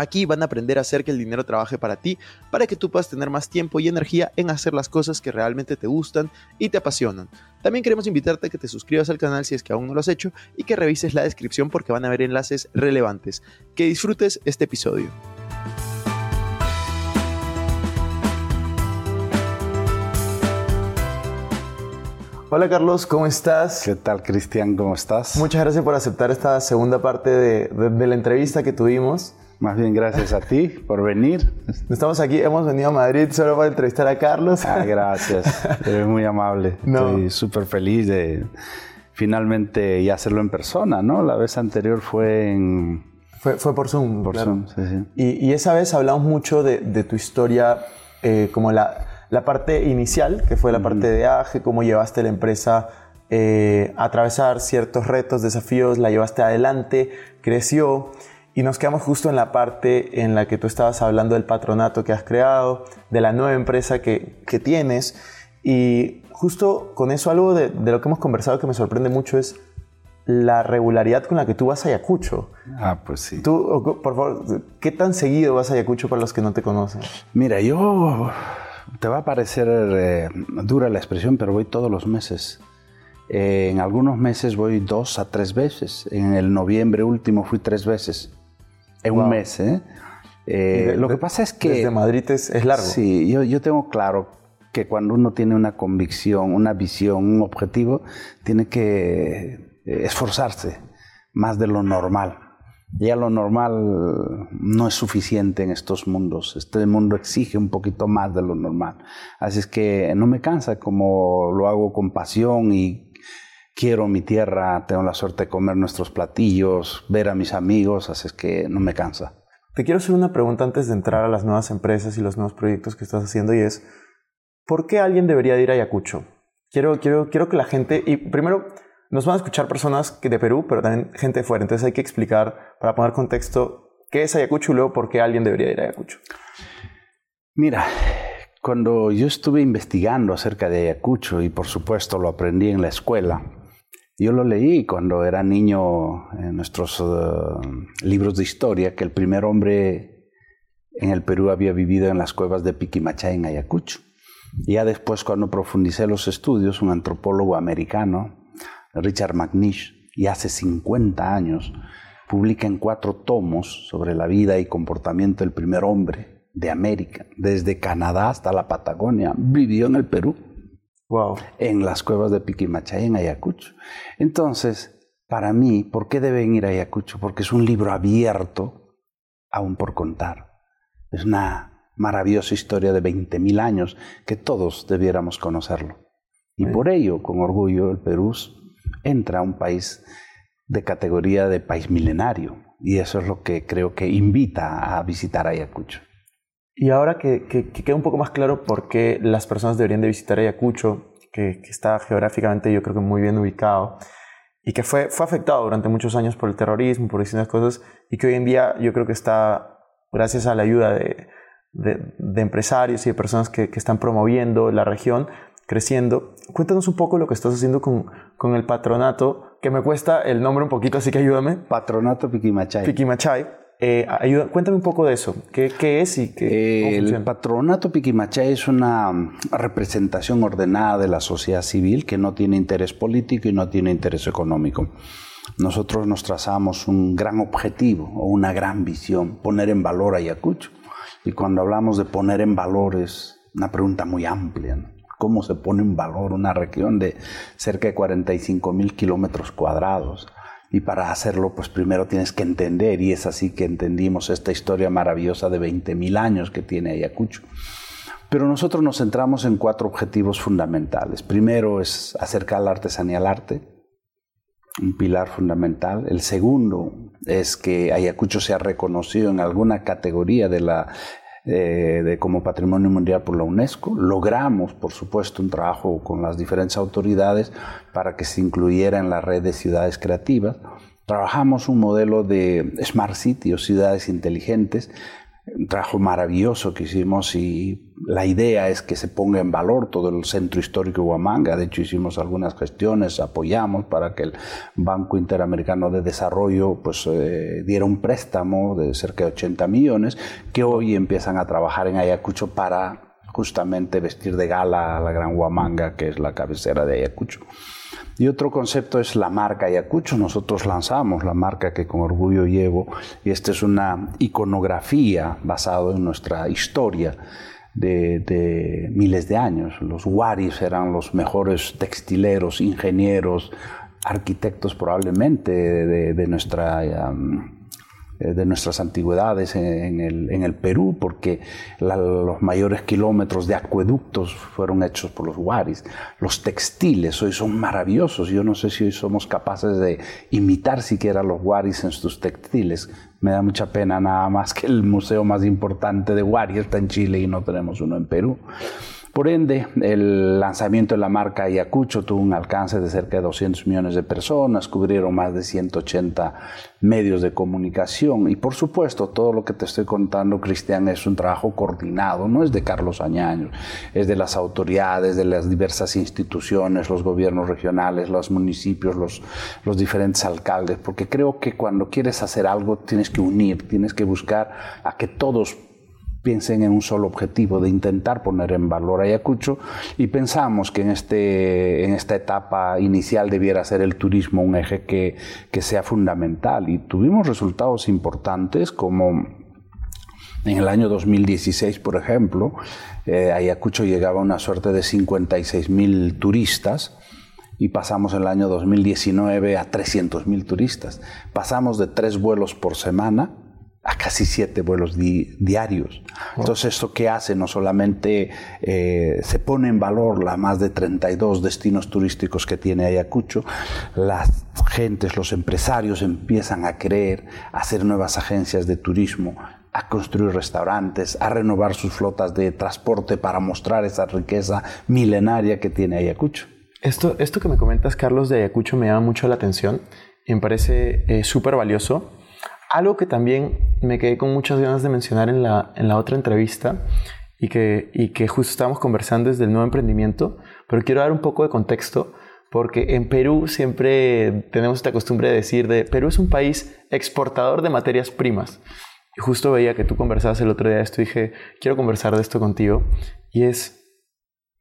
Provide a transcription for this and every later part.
Aquí van a aprender a hacer que el dinero trabaje para ti, para que tú puedas tener más tiempo y energía en hacer las cosas que realmente te gustan y te apasionan. También queremos invitarte a que te suscribas al canal si es que aún no lo has hecho y que revises la descripción porque van a haber enlaces relevantes. Que disfrutes este episodio. Hola Carlos, ¿cómo estás? ¿Qué tal Cristian? ¿Cómo estás? Muchas gracias por aceptar esta segunda parte de, de, de la entrevista que tuvimos. Más bien gracias a ti por venir. Estamos aquí, hemos venido a Madrid solo para entrevistar a Carlos. Ah, gracias, eres muy amable. No. Estoy súper feliz de finalmente ya hacerlo en persona, ¿no? La vez anterior fue en... Fue, fue por Zoom. Por claro. Zoom, sí, sí. Y, y, esa vez hablamos mucho de, de tu historia, eh, como la, la, parte inicial, que fue la parte de AGE, cómo llevaste la empresa eh, a atravesar ciertos retos, desafíos, la llevaste adelante, creció. Y nos quedamos justo en la parte en la que tú estabas hablando del patronato que has creado, de la nueva empresa que, que tienes. Y justo con eso algo de, de, lo que hemos conversado que me sorprende mucho es la regularidad con la que tú vas a Ayacucho. Ah, pues sí. Tú, por favor, ¿qué tan seguido vas a Ayacucho para los que no te conocen? Mira, yo... Te va a parecer eh, dura la expresión, pero voy todos los meses. Eh, en algunos meses voy dos a tres veces. En el noviembre último fui tres veces en wow. un mes. ¿eh? Eh, de, lo que pasa es que... Desde Madrid es, es largo. Sí, yo, yo, tengo claro que cuando uno tiene una convicción, una visión, un objetivo, tiene que eh, esforzarse más de lo normal. Ya lo normal no es suficiente en estos mundos. Este mundo exige un poquito más de lo normal. Así es que no me cansa como lo hago con pasión y quiero mi tierra, tengo la suerte de comer nuestros platillos, ver a mis amigos, así es que no me cansa. Te quiero hacer una pregunta antes de entrar a las nuevas empresas y los nuevos proyectos que estás haciendo y es, ¿por qué alguien debería de ir a Ayacucho? Quiero, quiero, quiero que la gente, y primero nos van a escuchar personas que de Perú, pero también gente de fuera, entonces hay que explicar, para poner contexto, qué es Ayacucho y luego por qué alguien debería ir a Ayacucho. Mira, cuando yo estuve investigando acerca de Ayacucho, y por supuesto lo aprendí en la escuela, yo lo leí cuando era niño en nuestros uh, libros de historia, que el primer hombre en el Perú había vivido en las cuevas de Piquimachay en Ayacucho. Ya después, cuando profundicé los estudios, un antropólogo americano, Richard McNish, y hace 50 años, publica en cuatro tomos sobre la vida y comportamiento del primer hombre de América, desde Canadá hasta la Patagonia, vivió en el Perú. Wow. En las cuevas de Piquimachay, en Ayacucho. Entonces, para mí, ¿por qué deben ir a Ayacucho? Porque es un libro abierto, aún por contar. Es una maravillosa historia de 20.000 años que todos debiéramos conocerlo. Y sí. por ello, con orgullo, el Perú entra a un país de categoría de país milenario. Y eso es lo que creo que invita a visitar Ayacucho. Y ahora que, que, que, queda un poco más claro por qué las personas deberían de visitar Ayacucho, que, que, está geográficamente yo creo que muy bien ubicado, y que fue, fue afectado durante muchos años por el terrorismo, por distintas cosas, y que hoy en día yo creo que está, gracias a la ayuda de, de, de empresarios y de personas que, que, están promoviendo la región, creciendo. Cuéntanos un poco lo que estás haciendo con, con el patronato, que me cuesta el nombre un poquito, así que ayúdame. Patronato Piquimachay. Piquimachay Eh, cuéntame un poco de eso. ¿Qué, es y qué El patronato Piquimachay es una representación ordenada de la sociedad civil que no tiene interés político y no tiene interés económico. Nosotros nos trazamos un gran objetivo o una gran visión, poner en valor a Ayacucho. Y cuando hablamos de poner en valor es una pregunta muy amplia. ¿Cómo se pone en valor una región de cerca de 45 mil kilómetros cuadrados? Y para hacerlo, pues primero tienes que entender, y es así que entendimos esta historia maravillosa de 20.000 años que tiene Ayacucho. Pero nosotros nos centramos en cuatro objetivos fundamentales. Primero es acercar la artesanía al arte, un pilar fundamental. El segundo es que Ayacucho sea reconocido en alguna categoría de la eh, de, como Patrimonio Mundial por la UNESCO. Logramos, por supuesto, un trabajo con las diferentes autoridades para que se incluyera en la red de ciudades creativas. Trabajamos un modelo de Smart City o ciudades inteligentes un trabajo maravilloso que hicimos y la idea es que se ponga en valor todo el centro histórico de Huamanga. De hecho, hicimos algunas gestiones, apoyamos para que el Banco Interamericano de Desarrollo pues, eh, diera un préstamo de cerca de 80 millones que hoy empiezan a trabajar en Ayacucho para justamente vestir de gala a la Gran Huamanga, que es la cabecera de Ayacucho. Y otro concepto es la marca Ayacucho. Nosotros lanzamos la marca que con orgullo llevo y esta es una iconografía basada en nuestra historia. De, miles de años. Los Waris eran los mejores textileros, ingenieros, arquitectos probablemente de, nuestra... de nuestras antigüedades en el, en el Perú, porque los mayores kilómetros de acueductos fueron hechos por los Waris. Los textiles hoy son maravillosos. Yo no sé si hoy somos capaces de imitar siquiera los Waris en sus textiles. Me da mucha pena nada más que el museo más importante de Wari está en Chile y no tenemos uno en Perú. Por ende, el lanzamiento de la marca Ayacucho tuvo un alcance de cerca de 200 millones de personas, cubrieron más de 180 medios de comunicación. Y por supuesto todo lo que te estoy contando, Cristian, es un trabajo coordinado, no es de Carlos Añaño, es de las autoridades, de las diversas instituciones, los gobiernos regionales, los municipios, los, los diferentes alcaldes, porque creo que cuando quieres hacer algo tienes que unir, tienes que buscar a que todos piensen en un solo objetivo de intentar poner en valor Ayacucho y pensamos que en, este, en esta etapa inicial debiera ser el turismo un eje que, que sea fundamental y tuvimos resultados importantes como en el año 2016, por ejemplo, eh, Ayacucho llegaba a una suerte de 56 mil turistas y pasamos el año 2019 a 300 mil turistas. Pasamos de tres vuelos por semana a casi siete vuelos diarios. Entonces, ¿esto qué hace? No solamente eh, se pone en valor la más de 32 destinos turísticos que tiene Ayacucho, las gentes, los empresarios empiezan a creer, a hacer nuevas agencias de turismo, a construir restaurantes, a renovar sus flotas de transporte para mostrar esa riqueza milenaria que tiene Ayacucho. Esto, esto que me comentas, Carlos, de Ayacucho me llama mucho la atención y me parece eh, súper valioso algo que también me quedé con muchas ganas de mencionar en la, en la otra entrevista y que, y que justo estábamos conversando desde el nuevo emprendimiento, pero quiero dar un poco de contexto porque en Perú siempre tenemos esta costumbre de decir de Perú es un país exportador de materias primas. Y justo veía que tú conversabas el otro día de esto y dije, quiero conversar de esto contigo. Y es,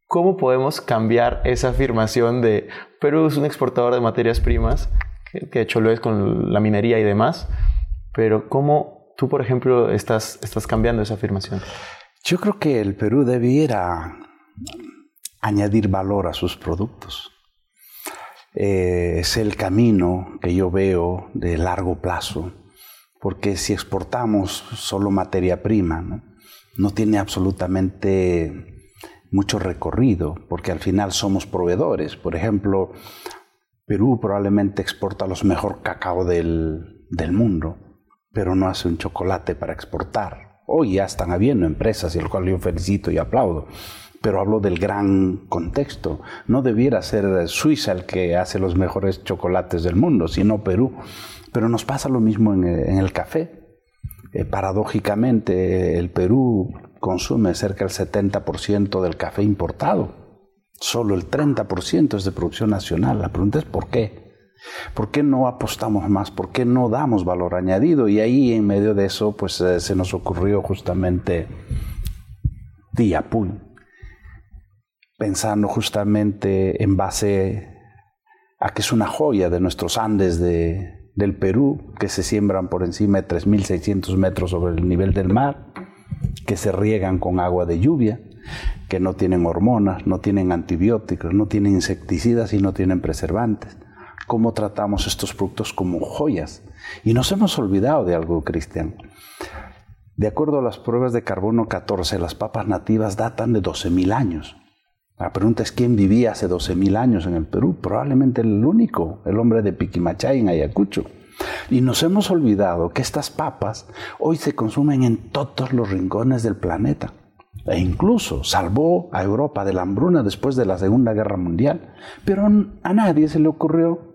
¿cómo podemos cambiar esa afirmación de Perú es un exportador de materias primas, que, que de hecho lo es con la minería y demás, pero ¿cómo tú, por ejemplo, estás, estás cambiando esa afirmación? Yo creo que el Perú debiera añadir valor a sus productos. Eh, es el camino que yo veo de largo plazo, porque si exportamos solo materia prima, ¿no? no tiene absolutamente mucho recorrido, porque al final somos proveedores. Por ejemplo, Perú probablemente exporta los mejor cacao del, del mundo pero no hace un chocolate para exportar. Hoy ya están habiendo empresas, y el cual yo felicito y aplaudo, pero hablo del gran contexto. No debiera ser Suiza el que hace los mejores chocolates del mundo, sino Perú. Pero nos pasa lo mismo en, el café. Eh, paradójicamente, el Perú consume cerca del 70% del café importado. Solo el 30% es de producción nacional. La pregunta es ¿por qué? ¿Por qué no apostamos más? ¿Por qué no damos valor añadido? Y ahí en medio de eso, pues eh, se nos ocurrió justamente Tiapul, pensando justamente en base a que es una joya de nuestros Andes de, del Perú, que se siembran por encima de 3.600 metros sobre el nivel del mar, que se riegan con agua de lluvia, que no tienen hormonas, no tienen antibióticos, no tienen insecticidas y no tienen preservantes cómo tratamos estos productos como joyas. Y nos hemos olvidado de algo, Cristian. De acuerdo a las pruebas de carbono 14, las papas nativas datan de 12.000 años. La pregunta es quién vivía hace 12.000 años en el Perú. Probablemente el único, el hombre de Piquimachay en Ayacucho. Y nos hemos olvidado que estas papas hoy se consumen en todos los rincones del planeta. E incluso salvó a Europa de la hambruna después de la Segunda Guerra Mundial. Pero a nadie se le ocurrió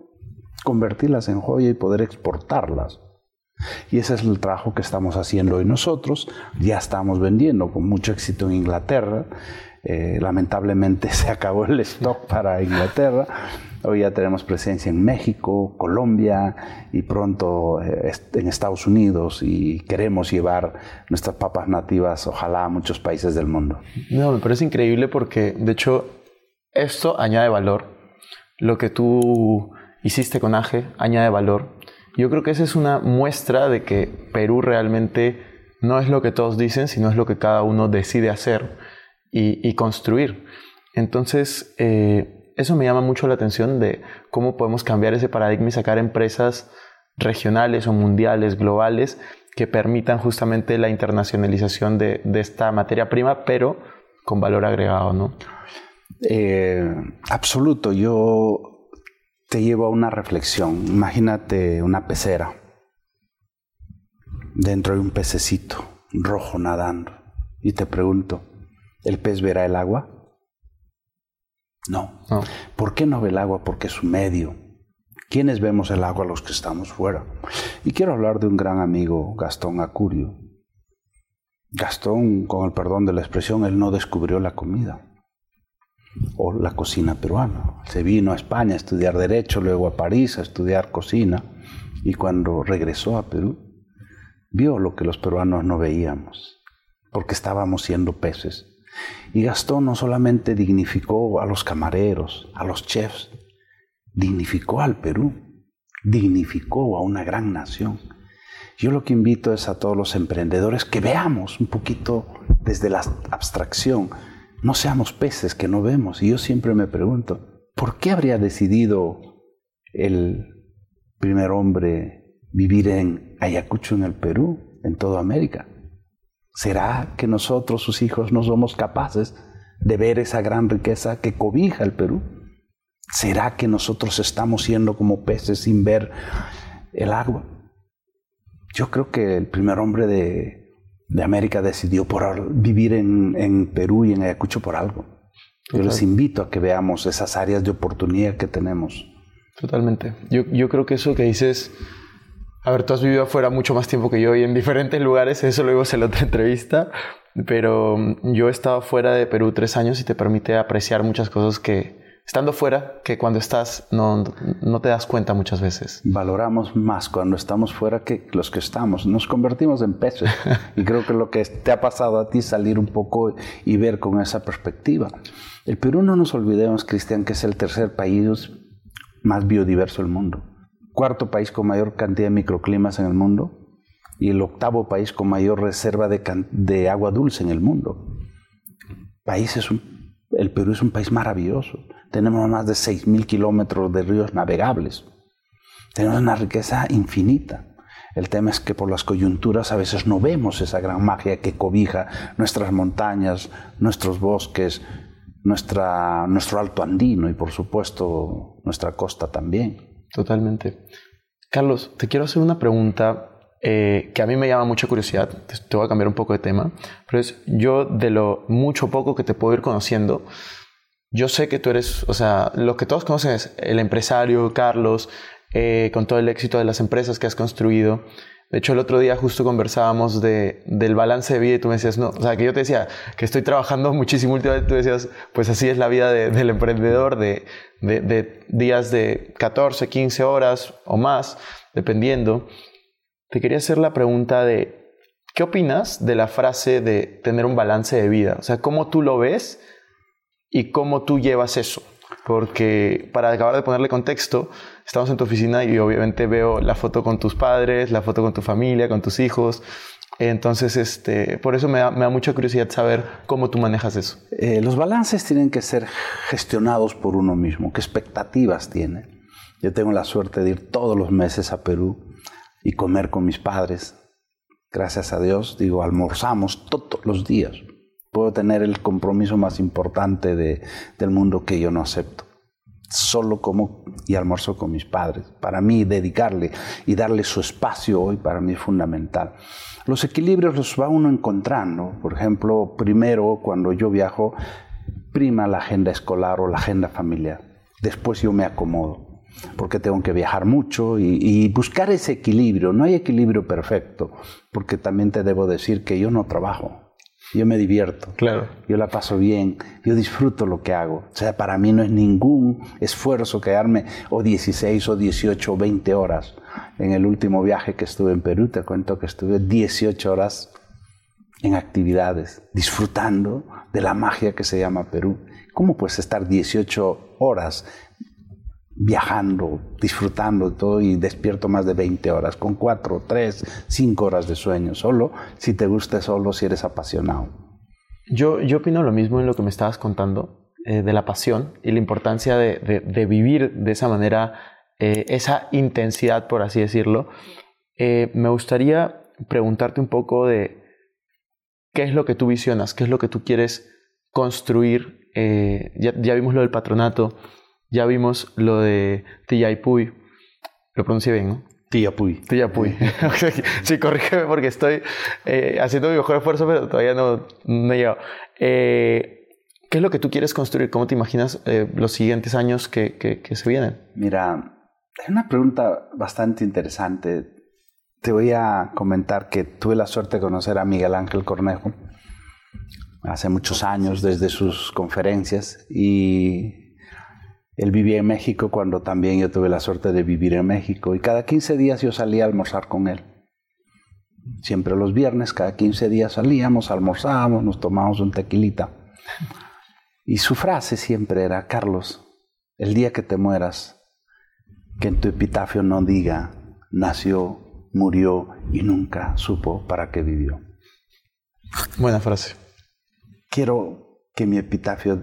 convertirlas en joya y poder exportarlas. Y ese es el trabajo que estamos haciendo hoy nosotros. Ya estamos vendiendo con mucho éxito en Inglaterra. Eh, lamentablemente se acabó el stock para Inglaterra. Hoy ya tenemos presencia en México, Colombia y pronto eh, en Estados Unidos y queremos llevar nuestras papas nativas, ojalá, a muchos países del mundo. No, me parece increíble porque, de hecho, esto añade valor. Lo que tú hiciste con AGE añade valor. Yo creo que esa es una muestra de que Perú realmente no es lo que todos dicen, sino es lo que cada uno decide hacer y, construir. Entonces, eh, eso me llama mucho la atención de cómo podemos cambiar ese paradigma y sacar empresas regionales o mundiales, globales, que permitan justamente la internacionalización de, esta materia prima, pero con valor agregado, ¿no? Eh, absoluto. Yo te llevo a una reflexión. Imagínate una pecera. Dentro de un pececito rojo nadando. Y te pregunto, ¿el pez verá el agua? No. ¿Por qué no ve el agua? Porque es su medio. ¿Quiénes vemos el agua? Los que estamos fuera. Y quiero hablar de un gran amigo, Gastón Acurio. Gastón, con el perdón de la expresión, él no descubrió la comida o la cocina peruana. Se vino a España a estudiar derecho, luego a París a estudiar cocina y cuando regresó a Perú vio lo que los peruanos no veíamos, porque estábamos siendo peces. Y Gastón no solamente dignificó a los camareros, a los chefs, dignificó al Perú, dignificó a una gran nación. Yo lo que invito es a todos los emprendedores que veamos un poquito desde la abstracción no seamos peces que no vemos. Y yo siempre me pregunto, ¿por qué habría decidido el primer hombre vivir en Ayacucho, en el Perú, en toda América? ¿Será que nosotros, sus hijos, no somos capaces de ver esa gran riqueza que cobija el Perú? ¿Será que nosotros estamos siendo como peces sin ver el agua? Yo creo que el primer hombre de de América decidió por vivir en, Perú y en Ayacucho por algo. Yo les invito a que veamos esas áreas de oportunidad que tenemos. Totalmente. Yo, yo creo que eso que dices, a ver, tú has vivido afuera mucho más tiempo que yo y en diferentes lugares, eso lo vimos en la otra entrevista, pero yo he estado fuera de Perú tres años y te permite apreciar muchas cosas que, estando fuera que cuando estás no, no, te das cuenta muchas veces. Valoramos más cuando estamos fuera que los que estamos. Nos convertimos en peces. y creo que lo que te ha pasado a ti es salir un poco y ver con esa perspectiva. El Perú, no nos olvidemos, Cristian, que es el tercer país más biodiverso del mundo. Cuarto país con mayor cantidad de microclimas en el mundo. Y el octavo país con mayor reserva de, de agua dulce en el mundo. País es un el Perú es un país maravilloso. Tenemos más de 6.000 kilómetros de ríos navegables. Tenemos una riqueza infinita. El tema es que por las coyunturas a veces no vemos esa gran magia que cobija nuestras montañas, nuestros bosques, nuestra, nuestro alto andino y por supuesto nuestra costa también. Totalmente. Carlos, te quiero hacer una pregunta eh, que a mí me llama mucha curiosidad, te, voy a cambiar un poco de tema, pero es yo de lo mucho poco que te puedo ir conociendo, yo sé que tú eres, o sea, lo que todos conocen es el empresario Carlos, eh, con todo el éxito de las empresas que has construido, De hecho, el otro día justo conversábamos de, del balance de vida y tú me decías, no, o sea, que yo te decía que estoy trabajando muchísimo últimamente, tú decías, pues así es la vida del emprendedor, de, de, días de 14, 15 horas o más, dependiendo. Te quería hacer la pregunta de, ¿qué opinas de la frase de tener un balance de vida? O sea, ¿cómo tú lo ves y cómo tú llevas eso? Porque para acabar de ponerle contexto, estamos en tu oficina y obviamente veo la foto con tus padres, la foto con tu familia, con tus hijos. Entonces, este, por eso me da, mucha curiosidad saber cómo tú manejas eso. Eh, los balances tienen que ser gestionados por uno mismo. ¿Qué expectativas tiene? Yo tengo la suerte de ir todos los meses a Perú y comer con mis padres. Gracias a Dios, digo, almorzamos todos los días. Puedo tener el compromiso más importante de, del mundo que yo no acepto solo como y almuerzo con mis padres. Para mí dedicarle y darle su espacio hoy para mí es fundamental. Los equilibrios los va uno encontrando. Por ejemplo, primero cuando yo viajo, prima la agenda escolar o la agenda familiar. Después yo me acomodo, porque tengo que viajar mucho y, y buscar ese equilibrio. No hay equilibrio perfecto, porque también te debo decir que yo no trabajo yo me divierto. Claro. Yo la paso bien, yo disfruto lo que hago. O sea, para mí no es ningún esfuerzo quedarme o 16 o 18 o 20 horas. En el último viaje que estuve en Perú, te cuento que estuve 18 horas en actividades, disfrutando de la magia que se llama Perú. ¿Cómo puedes estar 18 horas viajando, disfrutando de todo y despierto más de 20 horas, con 4, 3, 5 horas de sueño, solo si te gusta, solo si eres apasionado. Yo, yo opino lo mismo en lo que me estabas contando, eh, de la pasión y la importancia de, de, vivir de esa manera, eh, esa intensidad, por así decirlo. Eh, me gustaría preguntarte un poco de qué es lo que tú visionas, qué es lo que tú quieres construir. Ya, ya vimos lo del patronato, ya vimos lo de Tiyaipui. Lo pronuncié bien, ¿no? Tiyapuy. Tiyapuy. sí, corrígeme porque estoy eh, haciendo mi mejor esfuerzo, pero todavía no, no he llegado. Eh, ¿Qué es lo que tú quieres construir? ¿Cómo te imaginas eh, los siguientes años que, que, se vienen? Mira, es una pregunta bastante interesante. Te voy a comentar que tuve la suerte de conocer a Miguel Ángel Cornejo hace muchos años desde sus conferencias y él vivía en México cuando también yo tuve la suerte de vivir en México y cada 15 días yo salía a almorzar con él. Siempre los viernes, cada 15 días salíamos, almorzábamos, nos tomábamos un tequilita. Y su frase siempre era, Carlos, el día que te mueras, que en tu epitafio no diga, nació, murió y nunca supo para qué vivió. Buena frase. Quiero que mi epitafio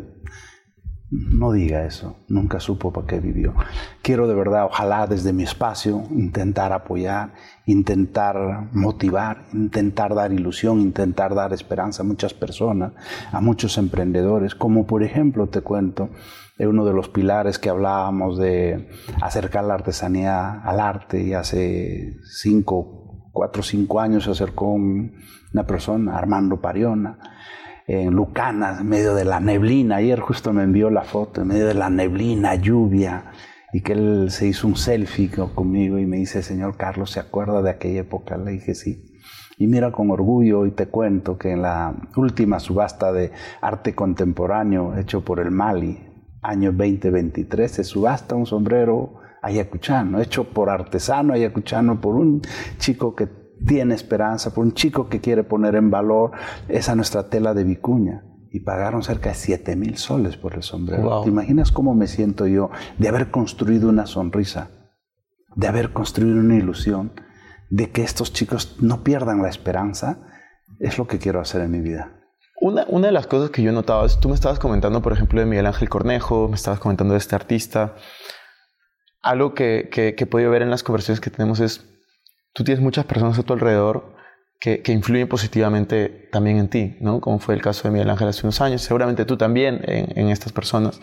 no diga eso, nunca supo para qué vivió. Quiero de verdad, ojalá desde mi espacio, intentar apoyar, intentar motivar, intentar dar ilusión, intentar dar esperanza a muchas personas, a muchos emprendedores, como por ejemplo, te cuento, de uno de los pilares que hablábamos de acercar la artesanía al arte y hace cinco, cuatro o cinco años se acercó una persona, Armando Pariona, en Lucanas, en medio de la neblina. Ayer justo me envió la foto, en medio de la neblina, lluvia, y que él se hizo un selfie conmigo y me dice, señor Carlos, ¿se acuerda de aquella época? Le dije, sí. Y mira con orgullo y te cuento que en la última subasta de arte contemporáneo hecho por el Mali, año 2023, se subasta un sombrero ayacuchano, hecho por artesano ayacuchano, por un chico que tiene esperanza, por un chico que quiere poner en valor esa nuestra tela de vicuña. Y pagaron cerca de 7 mil soles por el sombrero. ¿Te imaginas cómo me siento yo de haber construido una sonrisa, de haber construido una ilusión, de que estos chicos no pierdan la esperanza? Es lo que quiero hacer en mi vida. Una, una de las cosas que yo notaba, tú me estabas comentando, por ejemplo, de Miguel Ángel Cornejo, me estabas comentando de este artista. Algo que, que, que he podido ver en las conversaciones que tenemos es tú tienes muchas personas a tu alrededor que, influyen positivamente también en ti, ¿no? Como fue el caso de Miguel Ángel hace unos años, seguramente tú también en, estas personas.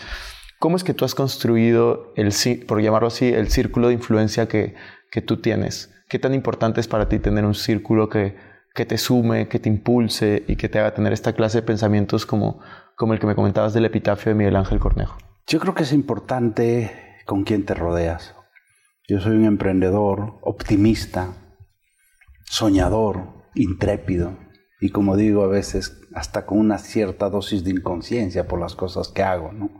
¿Cómo es que tú has construido, el, por llamarlo así, el círculo de influencia que, que tú tienes? ¿Qué tan importante es para ti tener un círculo que, que te sume, que te impulse y que te haga tener esta clase de pensamientos como, como el que me comentabas del epitafio de Miguel Ángel Cornejo? Yo creo que es importante con quién te rodeas. Yo soy un emprendedor optimista. soñador, intrépido y como digo a veces hasta con una cierta dosis de inconsciencia por las cosas que hago. ¿no?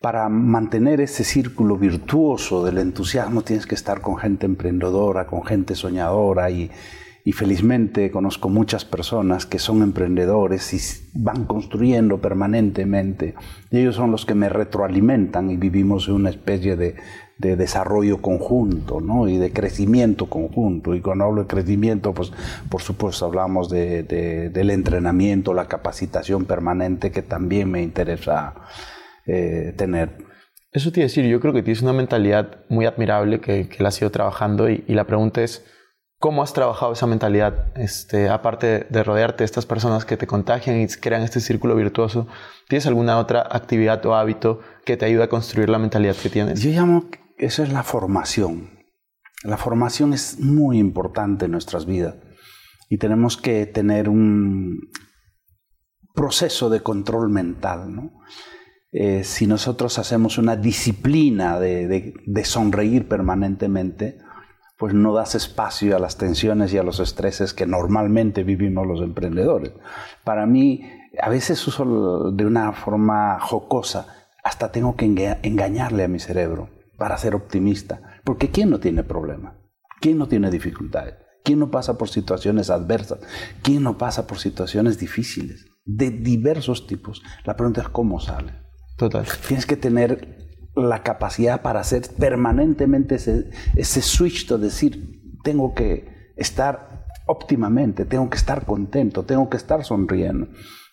Para mantener ese círculo virtuoso del entusiasmo tienes que estar con gente emprendedora, con gente soñadora y, y felizmente conozco muchas personas que son emprendedores y van construyendo permanentemente. Y ellos son los que me retroalimentan y vivimos en una especie de, de desarrollo conjunto ¿no? y de crecimiento conjunto. Y cuando hablo de crecimiento, pues por supuesto hablamos de, de, del entrenamiento, la capacitación permanente que también me interesa eh, tener. Eso te iba decir, yo creo que tienes una mentalidad muy admirable que, que la has ido trabajando y, y la pregunta es, ¿Cómo has trabajado esa mentalidad? Este, aparte de rodearte de estas personas que te contagian y crean este círculo virtuoso, ¿tienes alguna otra actividad o hábito que te ayude a construir la mentalidad que tienes? Yo llamo, eso es la formación. La formación es muy importante en nuestras vidas y tenemos que tener un proceso de control mental. ¿no? Eh, si nosotros hacemos una disciplina de, de, de sonreír permanentemente, pues no das espacio a las tensiones y a los estreses que normalmente vivimos los emprendedores. Para mí, a veces uso de una forma jocosa, hasta tengo que engañarle a mi cerebro para ser optimista, porque ¿quién no tiene problema? ¿Quién no tiene dificultades? ¿Quién no pasa por situaciones adversas? ¿Quién no pasa por situaciones difíciles? De diversos tipos. La pregunta es cómo sale. Total. Tienes que tener la capacidad para hacer permanentemente ese, ese switch de decir, tengo que estar óptimamente, tengo que estar contento, tengo que estar sonriendo.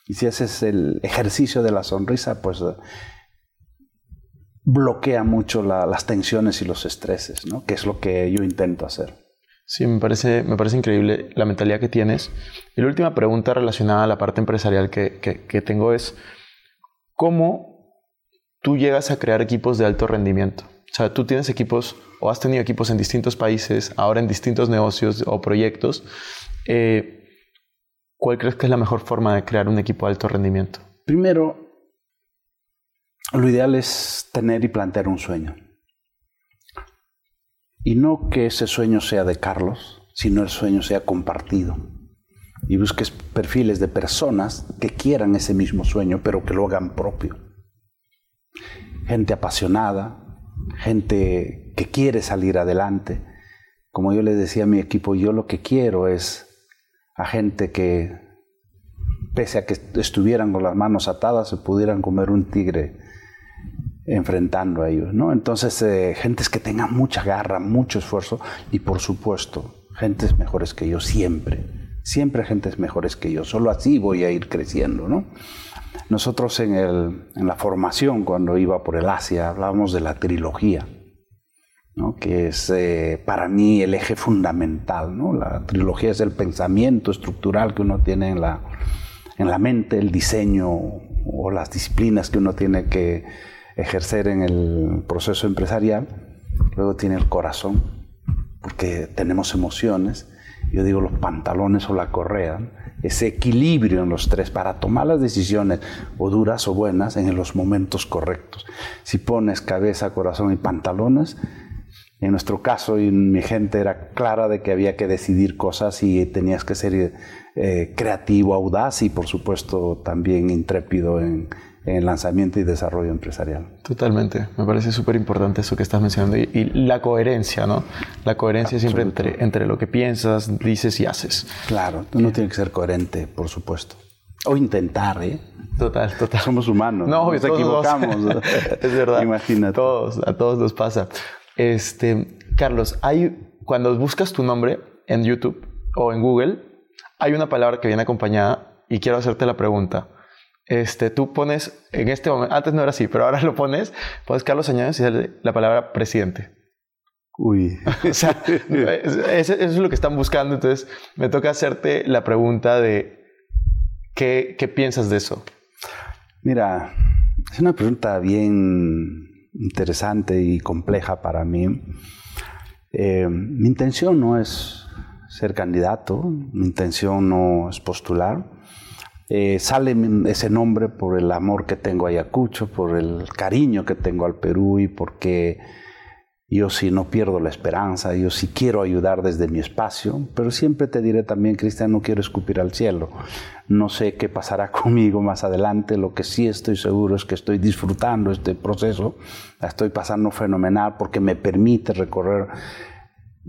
Y si haces el ejercicio de la sonrisa, pues bloquea mucho la, las tensiones y los estreses, ¿no? que es lo que yo intento hacer. Sí, me parece, me parece increíble la mentalidad que tienes. Y la última pregunta relacionada a la parte empresarial que, que tengo es, ¿cómo tú llegas a crear equipos de alto rendimiento. O sea, tú tienes equipos o has tenido equipos en distintos países, ahora en distintos negocios o proyectos. Eh, ¿Cuál crees que es la mejor forma de crear un equipo de alto rendimiento? Primero, lo ideal es tener y plantear un sueño. Y no que ese sueño sea de Carlos, sino el sueño sea compartido. Y busques perfiles de personas que quieran ese mismo sueño, pero que lo hagan propio gente apasionada, gente que quiere salir adelante. Como yo les decía a mi equipo, yo lo que quiero es a gente que, pese a que estuvieran con las manos atadas, se pudieran comer un tigre enfrentando a ellos, ¿no? Entonces, eh, gentes que tengan mucha garra, mucho esfuerzo y, por supuesto, gentes mejores que yo siempre. Siempre gentes mejores que yo. Solo así voy a ir creciendo, ¿no? Nosotros en, el, en, la formación, cuando iba por el Asia, hablábamos de la trilogía, ¿no? que es eh, para mí el eje fundamental. ¿no? La trilogía es el pensamiento estructural que uno tiene en la, en la mente, el diseño o las disciplinas que uno tiene que ejercer en el proceso empresarial. Luego tiene el corazón, porque tenemos emociones. Yo digo los pantalones o la correa ese equilibrio en los tres para tomar las decisiones o duras o buenas en los momentos correctos. Si pones cabeza, corazón y pantalones, en nuestro caso y mi gente era clara de que había que decidir cosas y tenías que ser eh, creativo, audaz y por supuesto también intrépido en, en lanzamiento y desarrollo empresarial. Totalmente, me parece súper importante eso que estás mencionando y, y, la coherencia, ¿no? La coherencia siempre entre, entre lo que piensas, dices y haces. Claro, uno tiene que ser coherente, por supuesto. O intentar, ¿eh? Total, total. Somos humanos. No, nos equivocamos. es verdad. Imagínate. Todos, a todos nos pasa. Este, Carlos, hay, cuando buscas tu nombre en YouTube o en Google, hay una palabra que viene acompañada y quiero hacerte la pregunta este, tú pones, en este momento, antes no era así, pero ahora lo pones, pones Carlos Añades y sale la palabra presidente. Uy. o sea, eso, es lo que están buscando. Entonces, me toca hacerte la pregunta de ¿qué, qué piensas de eso? Mira, es una pregunta bien interesante y compleja para mí. Eh, mi intención no es ser candidato, mi intención no es postular. Eh, sale ese nombre por el amor que tengo a Ayacucho, por el cariño que tengo al Perú y porque Yo sí no pierdo la esperanza, yo sí quiero ayudar desde mi espacio, pero siempre te diré también, Cristian, no quiero escupir al cielo. No sé qué pasará conmigo más adelante, lo que sí estoy seguro es que estoy disfrutando este proceso, estoy pasando fenomenal porque me permite recorrer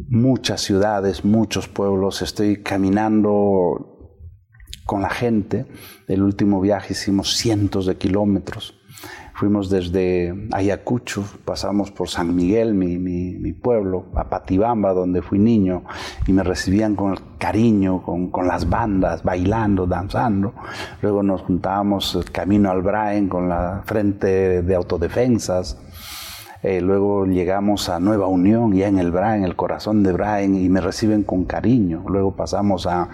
muchas ciudades, muchos pueblos, estoy caminando con la gente. El último viaje hicimos cientos de kilómetros Fuimos desde Ayacucho, pasamos por San Miguel, mi, mi, pueblo, a Patibamba, donde fui niño, y me recibían con el cariño, con, con las bandas, bailando, danzando. Luego nos juntábamos camino al Brain con la frente de autodefensas. Eh, luego llegamos a Nueva Unión, ya en el Brain, el corazón de Brain, y me reciben con cariño. Luego pasamos a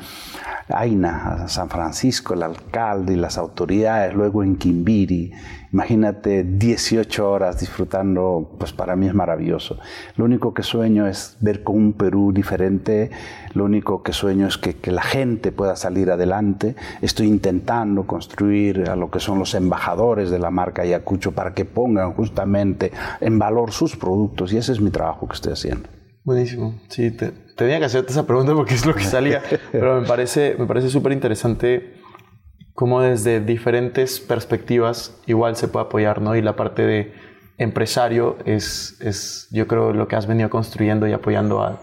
Aina, a San Francisco, el alcalde y las autoridades, luego en Quimbiri. Imagínate 18 horas disfrutando, pues para mí es maravilloso. Lo único que sueño es ver con un Perú diferente, lo único que sueño es que, que la gente pueda salir adelante. Estoy intentando construir a lo que son los embajadores de la marca Ayacucho para que pongan justamente en valor sus productos y ese es mi trabajo que estoy haciendo. Buenísimo. Sí, tenía que hacerte esa pregunta porque es lo que salía, pero me parece me parece súper interesante cómo desde diferentes perspectivas igual se puede apoyar, ¿no? Y la parte de empresario es, es yo creo, lo que has venido construyendo y apoyando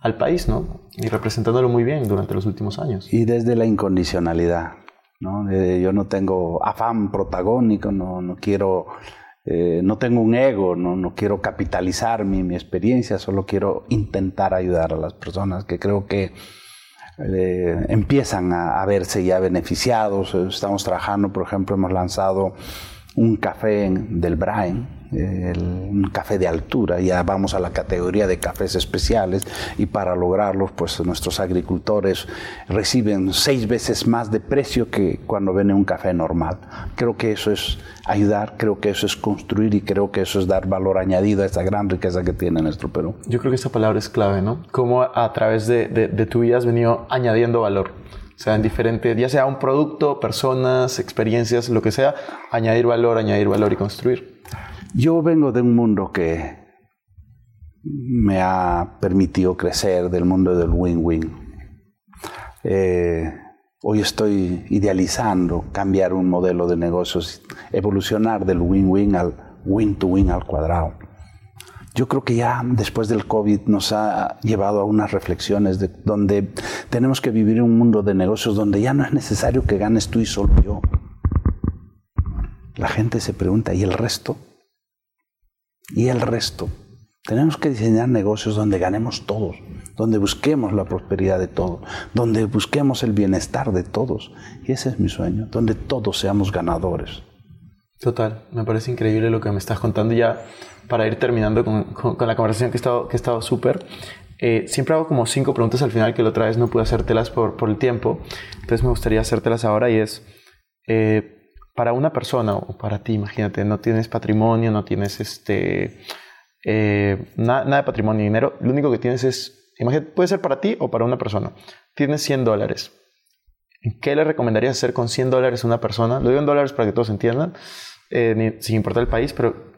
al país, ¿no? Y representándolo muy bien durante los últimos años. Y desde la incondicionalidad, ¿no? yo no tengo afán protagónico, no, no quiero eh, no tengo un ego, no, no quiero capitalizar mi, mi, experiencia, solo quiero intentar ayudar a las personas que creo que eh, empiezan a, a, verse ya beneficiados. Estamos trabajando, por ejemplo, hemos lanzado un café del Brain, un café de altura, ya vamos a la categoría de cafés especiales y para lograrlos pues nuestros agricultores reciben seis veces más de precio que cuando venden un café normal. Creo que eso es ayudar, creo que eso es construir y creo que eso es dar valor añadido a esta gran riqueza que tiene nuestro Perú. Yo creo que esta palabra es clave, ¿no? Cómo a través de, de tu vida has venido añadiendo valor. O sea, en diferente, ya sea un producto, personas, experiencias, lo que sea, añadir valor, añadir valor y construir. Yo vengo de un mundo que me ha permitido crecer, del mundo del win-win. Eh, hoy estoy idealizando cambiar un modelo de negocios, evolucionar del win-win al win-to-win al cuadrado. Yo creo que ya después del COVID nos ha llevado a unas reflexiones de donde tenemos que vivir un mundo de negocios donde ya no es necesario que ganes tú y solo yo. La gente se pregunta, ¿y el resto? Y el resto. Tenemos que diseñar negocios donde ganemos todos, donde busquemos la prosperidad de todos, donde busquemos el bienestar de todos. Y ese es mi sueño, donde todos seamos ganadores. Total, me parece increíble lo que me estás contando. Ya para ir terminando con, con, la conversación que he estado súper, eh, siempre hago como cinco preguntas al final que la otra vez no pude hacértelas por, por el tiempo. Entonces me gustaría hacértelas ahora y es, eh, para una persona o para ti, imagínate, no tienes patrimonio, no tienes este, eh, nada de patrimonio, dinero, lo único que tienes es, imagínate, puede ser para ti o para una persona. Tienes 100 dólares. ¿Qué le recomendarías hacer con 100 dólares a una persona? Lo digo en dólares para que todos entiendan, eh, sin importar el país, pero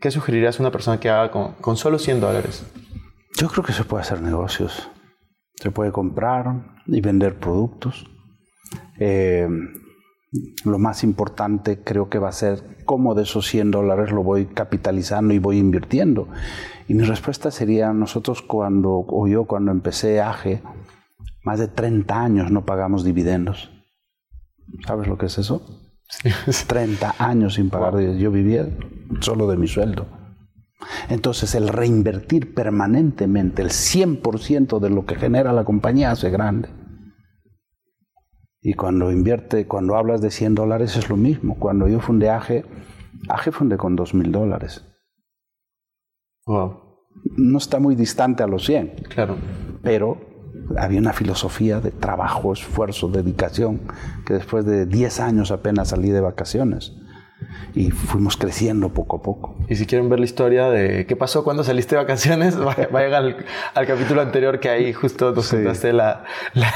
¿qué sugerirías a una persona que haga con, con solo 100 dólares? Yo creo que se puede hacer negocios. Se puede comprar y vender productos. Eh, lo más importante creo que va a ser cómo de esos 100 dólares lo voy capitalizando y voy invirtiendo. Y mi respuesta sería, nosotros cuando, o yo cuando empecé AGE, más de 30 años no pagamos dividendos. ¿Sabes lo que es eso? 30 años sin pagar dividendos. Yo vivía solo de mi sueldo. Entonces el reinvertir permanentemente el 100% de lo que genera la compañía hace grande. Y cuando invierte, cuando hablas de 100 dólares es lo mismo. Cuando yo fundé AGE, AGE fundé con 2 mil dólares. Wow. No está muy distante a los 100. Claro. Pero había una filosofía de trabajo, esfuerzo, dedicación, que después de 10 años apenas salí de vacaciones y fuimos creciendo poco a poco. Y si quieren ver la historia de qué pasó cuando saliste de vacaciones, vayan al, al capítulo anterior que ahí justo nos contaste la,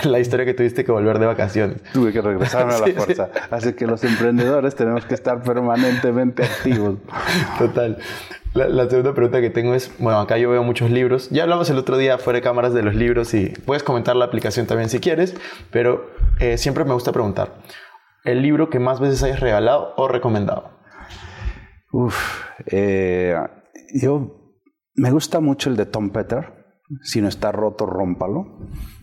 la, historia que tuviste que volver de vacaciones. Tuve que regresarme a la fuerza. Así que los emprendedores tenemos que estar permanentemente activos. Total. La, la, segunda pregunta que tengo es, bueno, acá yo veo muchos libros. Ya hablamos el otro día fuera de cámaras de los libros y puedes comentar la aplicación también si quieres, pero eh, siempre me gusta preguntar, ¿el libro que más veces hayas regalado o recomendado? Uf, eh, yo me gusta mucho el de Tom Peter, si no está roto, rómpalo.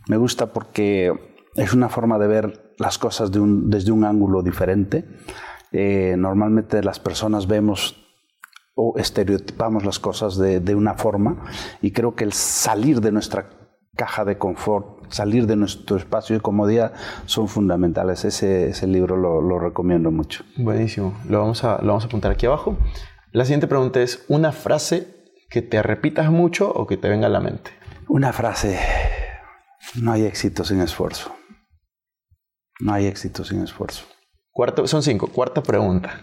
Me gusta porque es una forma de ver las cosas desde un ángulo diferente. Eh, normalmente las personas vemos o estereotipamos las cosas de, una forma y creo que el salir de nuestra caja de confort, salir de nuestro espacio de comodidad son fundamentales. Ese, ese libro lo, lo, recomiendo mucho. Buenísimo, lo vamos, a, lo vamos a apuntar aquí abajo. La siguiente pregunta es, ¿una frase que te repitas mucho o que te venga a la mente? Una frase, no hay éxito sin esfuerzo. No hay éxito sin esfuerzo. Cuarto, son cinco. Cuarta pregunta.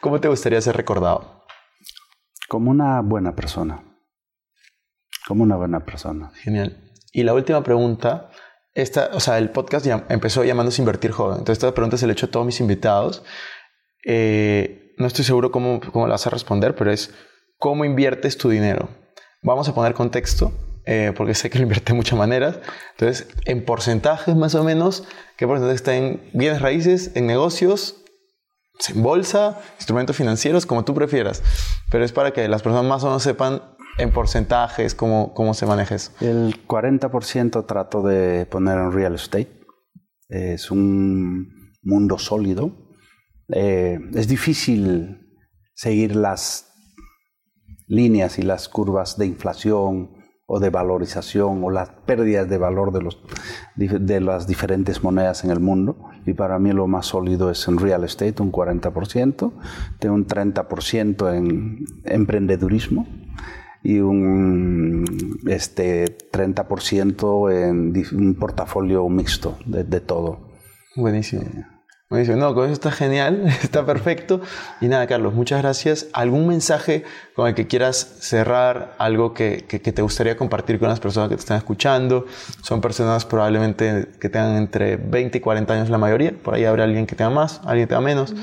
¿Cómo te gustaría ser recordado? Como una buena persona. Como una buena persona. Genial. Y la última pregunta, esta, o sea, el podcast ya empezó llamándose Invertir Joven. Entonces, esta pregunta se la he hecho a todos mis invitados. Eh, no estoy seguro cómo, cómo la vas a responder, pero es, ¿cómo inviertes tu dinero? Vamos a poner contexto, eh, porque sé que lo invierte de muchas maneras. Entonces, en porcentajes más o menos, ¿qué porcentaje está en bienes raíces, en negocios, en bolsa, instrumentos financieros, como tú prefieras? Pero es para que las personas más o menos sepan en porcentajes cómo, cómo se maneja eso. El 40% trato de poner en real estate. Es un mundo sólido. Eh, es difícil seguir las líneas y las curvas de inflación o de valorización o las pérdidas de valor de, los, de las diferentes monedas en el mundo. Y para mí lo más sólido es en real estate, un 40%, tengo un 30% en emprendedurismo y un este, 30% en un portafolio mixto de, de todo. Buenísimo. Buenísimo. No, con eso está genial, está perfecto. Y nada, Carlos, muchas gracias. ¿Algún mensaje con el que quieras cerrar? ¿Algo que, que, que, te gustaría compartir con las personas que te están escuchando? Son personas probablemente que tengan entre 20 y 40 años la mayoría. Por ahí habrá alguien que tenga más, alguien que tenga menos.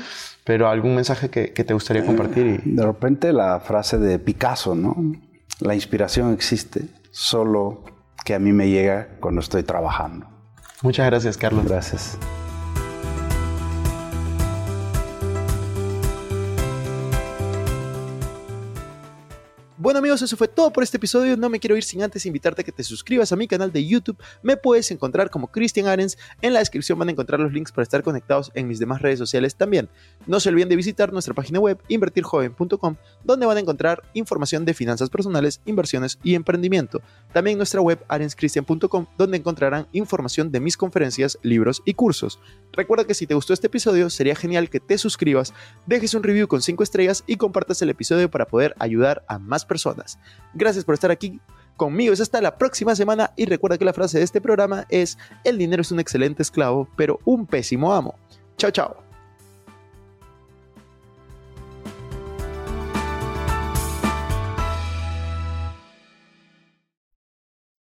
Pero algún mensaje que, que te gustaría compartir. Y... De repente la frase de Picasso, ¿no? La inspiración existe, solo que a mí me llega cuando estoy trabajando. Muchas gracias, Carlos. Gracias. Bueno amigos, eso fue todo por este episodio. No me quiero ir sin antes invitarte a que te suscribas a mi canal de YouTube. Me puedes encontrar como Cristian Arens. En la descripción van a encontrar los links para estar conectados en mis demás redes sociales también. No se olviden de visitar nuestra página web invertirjoven.com, donde van a encontrar información de finanzas personales, inversiones y emprendimiento. También nuestra web arenscristian.com, donde encontrarán información de mis conferencias, libros y cursos. Recuerda que si te gustó este episodio, sería genial que te suscribas, dejes un review con 5 estrellas y compartas el episodio para poder ayudar a más personas. Gracias por estar aquí conmigo. Hasta la próxima semana y recuerda que la frase de este programa es, el dinero es un excelente esclavo, pero un pésimo amo. Chao, chao.